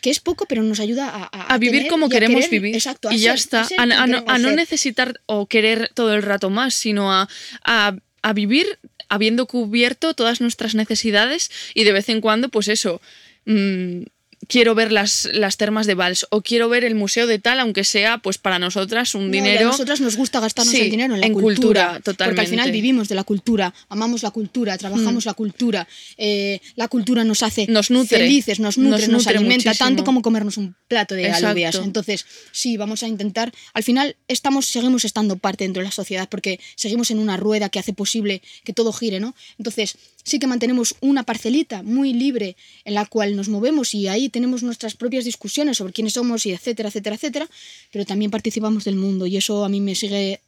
que es poco, pero nos ayuda a, a, a vivir tener como queremos querer- vivir Exacto, y ya está a no, necesitar o querer todo el rato más sino a, a, a vivir habiendo cubierto todas nuestras necesidades y de vez en cuando pues eso mm, quiero ver las, las termas de Vals o quiero ver el museo de tal aunque sea pues para nosotras un No, y a dinero nosotras nos gusta gastarnos Sí, el dinero en la en cultura, cultura, Porque al final totalmente. vivimos de la cultura, amamos la cultura, Mm. trabajamos la cultura. eh, la cultura nos hace Nos nutre, felices, nos nutre, nos nos, nutre alimenta muchísimo. tanto como comernos un plato de Exacto. alubias. Entonces, sí, vamos a intentar. Al final estamos, seguimos estando parte dentro de la sociedad porque seguimos en una rueda que hace posible que todo gire, ¿no? Entonces, sí que mantenemos una parcelita muy libre en la cual nos movemos y ahí tenemos nuestras propias discusiones sobre quiénes somos y etcétera, etcétera, etcétera, pero también participamos del mundo y eso a mí me sigue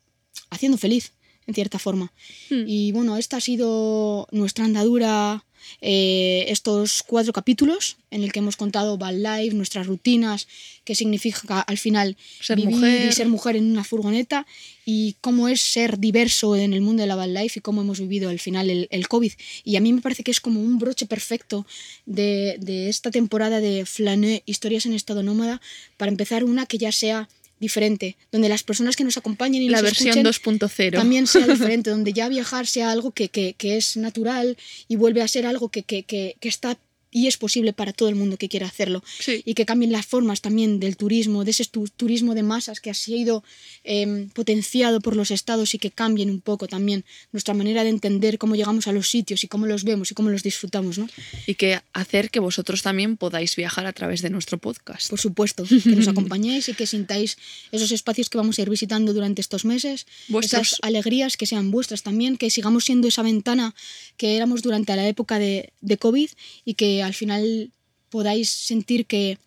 haciendo feliz, en cierta forma. Hmm. Y bueno, esta ha sido nuestra andadura, eh, estos cuatro capítulos en el que hemos contado Val Life, nuestras rutinas, qué significa al final Ser vivir mujer. y ser mujer en una furgoneta y cómo es ser diverso en el mundo de la Val Life y cómo hemos vivido al final el, el COVID. Y a mí me parece que es como un broche perfecto de, de esta temporada de Flané, Historias en Estado Nómada, para empezar una que ya sea diferente, donde las personas que nos acompañen y la nos versión escuchen 2.0 también sea *laughs* diferente, donde ya viajar sea algo que, que- que es natural y vuelve a ser algo que- que- que está y es posible para todo el mundo que quiera hacerlo. Sí. Y que cambien las formas también del turismo, de ese tu- turismo de masas que ha sido em, potenciado por los estados y que cambien un poco también nuestra manera de entender cómo llegamos a los sitios y cómo los vemos y cómo los disfrutamos, ¿no? Y que hacer que vosotros también podáis viajar a través de nuestro podcast. Por supuesto, que nos acompañéis y que sintáis esos espacios que vamos a ir visitando durante estos meses, Vuestros- esas alegrías que sean vuestras también, que sigamos siendo esa ventana que éramos durante la época de, de COVID y que al final podáis sentir que,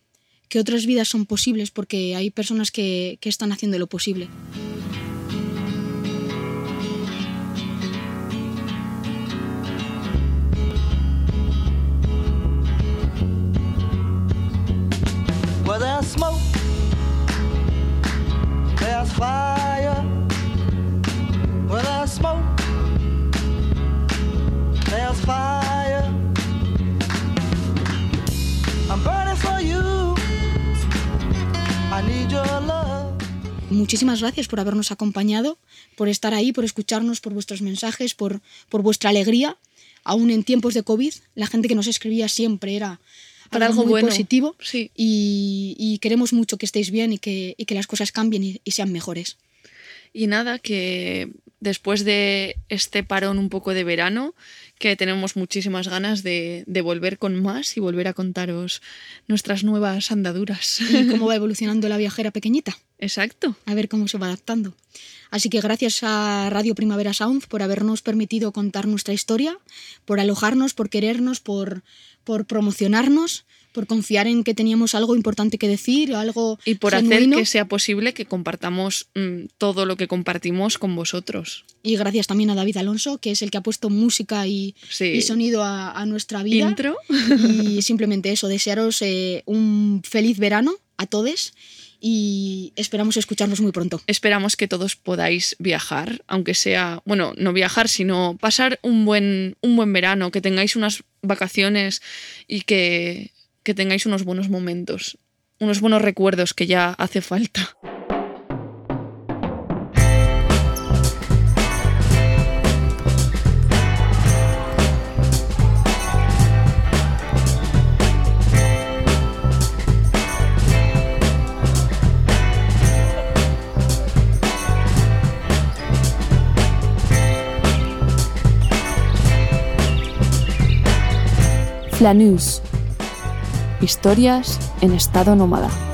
que otras vidas son posibles porque hay personas que, que están haciendo lo posible. Muchísimas gracias por habernos acompañado, por estar ahí, por escucharnos, por vuestros mensajes, por, por vuestra alegría. Aún en tiempos de COVID, la gente que nos escribía siempre era Para algo muy bueno, positivo. sí. Y, y queremos mucho que estéis bien y que, y que las cosas cambien y, y sean mejores. Y nada, que después de este parón un poco de verano, que tenemos muchísimas ganas de, de volver con más y volver a contaros nuestras nuevas andaduras. Y cómo va *laughs* evolucionando la viajera pequeñita. Exacto. a ver cómo se va adaptando. Así que gracias a Radio Primavera Sound por habernos permitido contar nuestra historia, por alojarnos, por querernos, por, por promocionarnos, por confiar en que teníamos algo importante que decir, algo Y por genuino. hacer que sea posible que compartamos mm, todo lo que compartimos con vosotros. Y gracias también a David Alonso, que es el que ha puesto música y, Sí. y sonido a, a nuestra vida. Intro. Y *laughs* simplemente eso, desearos eh, un feliz verano a todos y esperamos escucharnos muy pronto. Esperamos que todos podáis viajar, aunque sea, bueno, no viajar, sino pasar un buen, un buen verano, que tengáis unas vacaciones y que, que tengáis unos buenos momentos, unos buenos recuerdos que ya hace falta. Historias en estado nómada.